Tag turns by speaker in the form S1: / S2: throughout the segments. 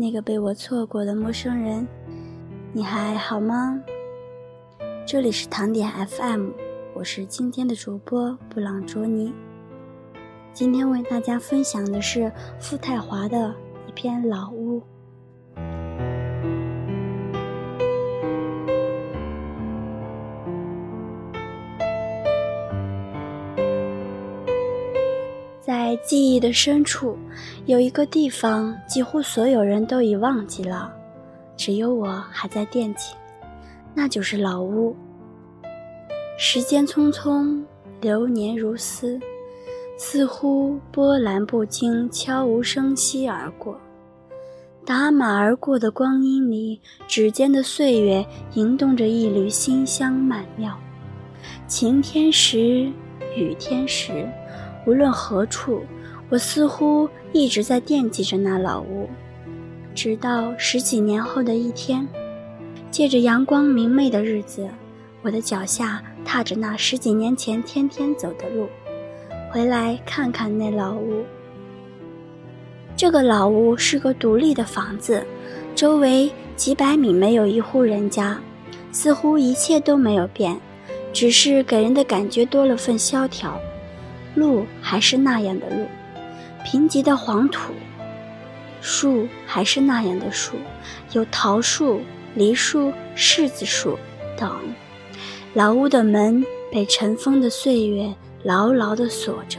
S1: 那个被我错过的陌生人，你还好吗？这里是糖点 FM，我是今天的主播布朗卓尼。今天为大家分享的是傅太华的一篇《老屋》。在记忆的深处，有一个地方，几乎所有人都已忘记了，只有我还在惦记，那就是老屋。时间匆匆，流年如丝，似乎波澜不惊，悄无声息而过。打马而过的光阴里，指尖的岁月吟动着一缕馨香曼妙。晴天时，雨天时。无论何处，我似乎一直在惦记着那老屋，直到十几年后的一天，借着阳光明媚的日子，我的脚下踏着那十几年前天天走的路，回来看看那老屋。这个老屋是个独立的房子，周围几百米没有一户人家，似乎一切都没有变，只是给人的感觉多了份萧条。路还是那样的路，贫瘠的黄土；树还是那样的树，有桃树、梨树、柿子树等。老屋的门被尘封的岁月牢牢地锁着，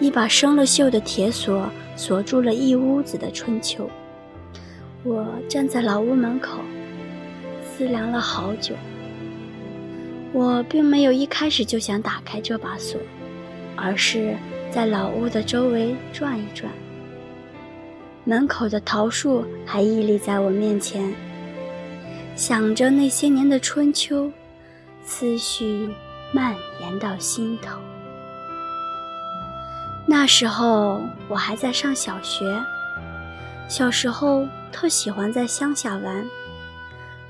S1: 一把生了锈的铁锁锁住了一屋子的春秋。我站在老屋门口，思量了好久。我并没有一开始就想打开这把锁。而是在老屋的周围转一转，门口的桃树还屹立在我面前。想着那些年的春秋，思绪蔓延到心头。那时候我还在上小学，小时候特喜欢在乡下玩，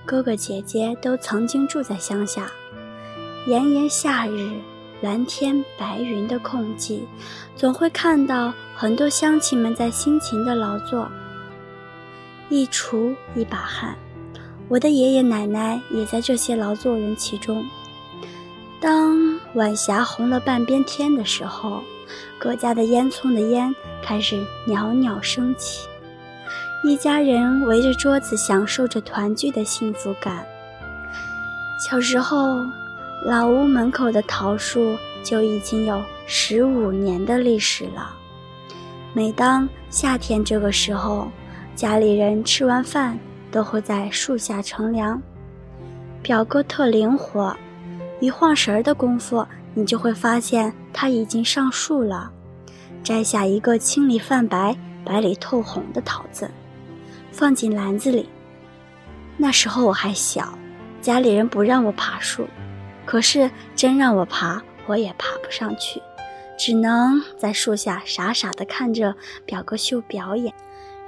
S1: 哥哥姐姐都曾经住在乡下，炎炎夏日。蓝天白云的空寂，总会看到很多乡亲们在辛勤的劳作，一锄一把汗。我的爷爷奶奶也在这些劳作人其中。当晚霞红了半边天的时候，各家的烟囱的烟开始袅袅升起，一家人围着桌子享受着团聚的幸福感。小时候。老屋门口的桃树就已经有十五年的历史了。每当夏天这个时候，家里人吃完饭都会在树下乘凉。表哥特灵活，一晃神儿的功夫，你就会发现他已经上树了，摘下一个青里泛白、白里透红的桃子，放进篮子里。那时候我还小，家里人不让我爬树。可是真让我爬，我也爬不上去，只能在树下傻傻地看着表哥秀表演。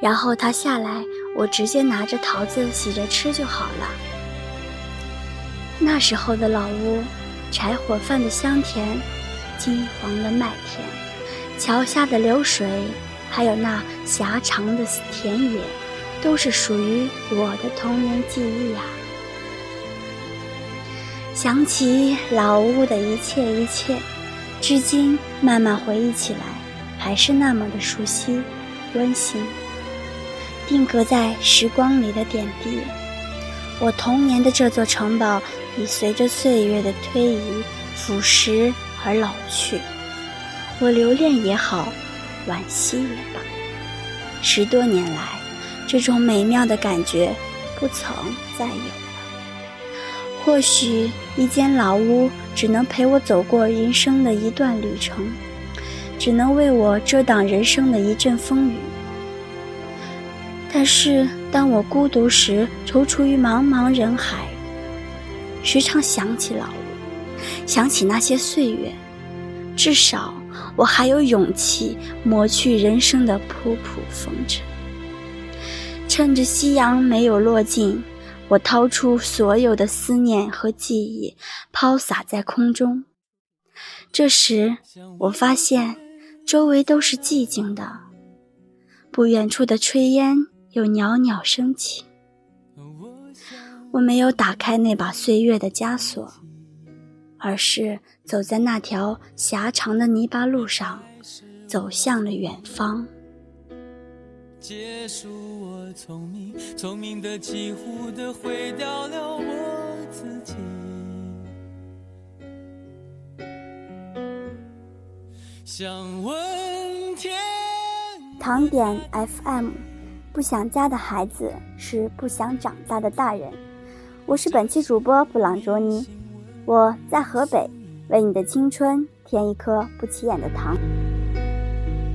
S1: 然后他下来，我直接拿着桃子洗着吃就好了。那时候的老屋，柴火饭的香甜，金黄的麦田，桥下的流水，还有那狭长的田野，都是属于我的童年记忆呀。想起老屋的一切一切，至今慢慢回忆起来，还是那么的熟悉、温馨。定格在时光里的点滴，我童年的这座城堡已随着岁月的推移腐蚀而老去。我留恋也好，惋惜也罢，十多年来，这种美妙的感觉不曾再有。或许一间老屋只能陪我走过人生的一段旅程，只能为我遮挡人生的一阵风雨。但是当我孤独时，踌躇于茫茫人海，时常想起老屋，想起那些岁月，至少我还有勇气抹去人生的仆仆风尘。趁着夕阳没有落尽。我掏出所有的思念和记忆，抛洒在空中。这时，我发现周围都是寂静的。不远处的炊烟
S2: 又袅袅升起。我没有打开那把岁月的枷锁，而是走在那条狭长的泥巴路上，走向了远方。结束我聪明，聪明的几乎的毁掉了我自己。想问天。糖点 FM，不想家的孩子是不想长大的大人。我是本期主播布朗卓尼，我在河北，为你的青春添一颗不起眼的糖。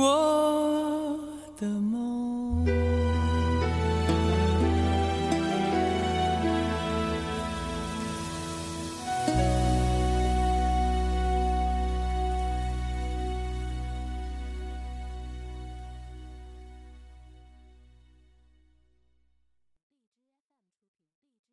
S2: 我的梦。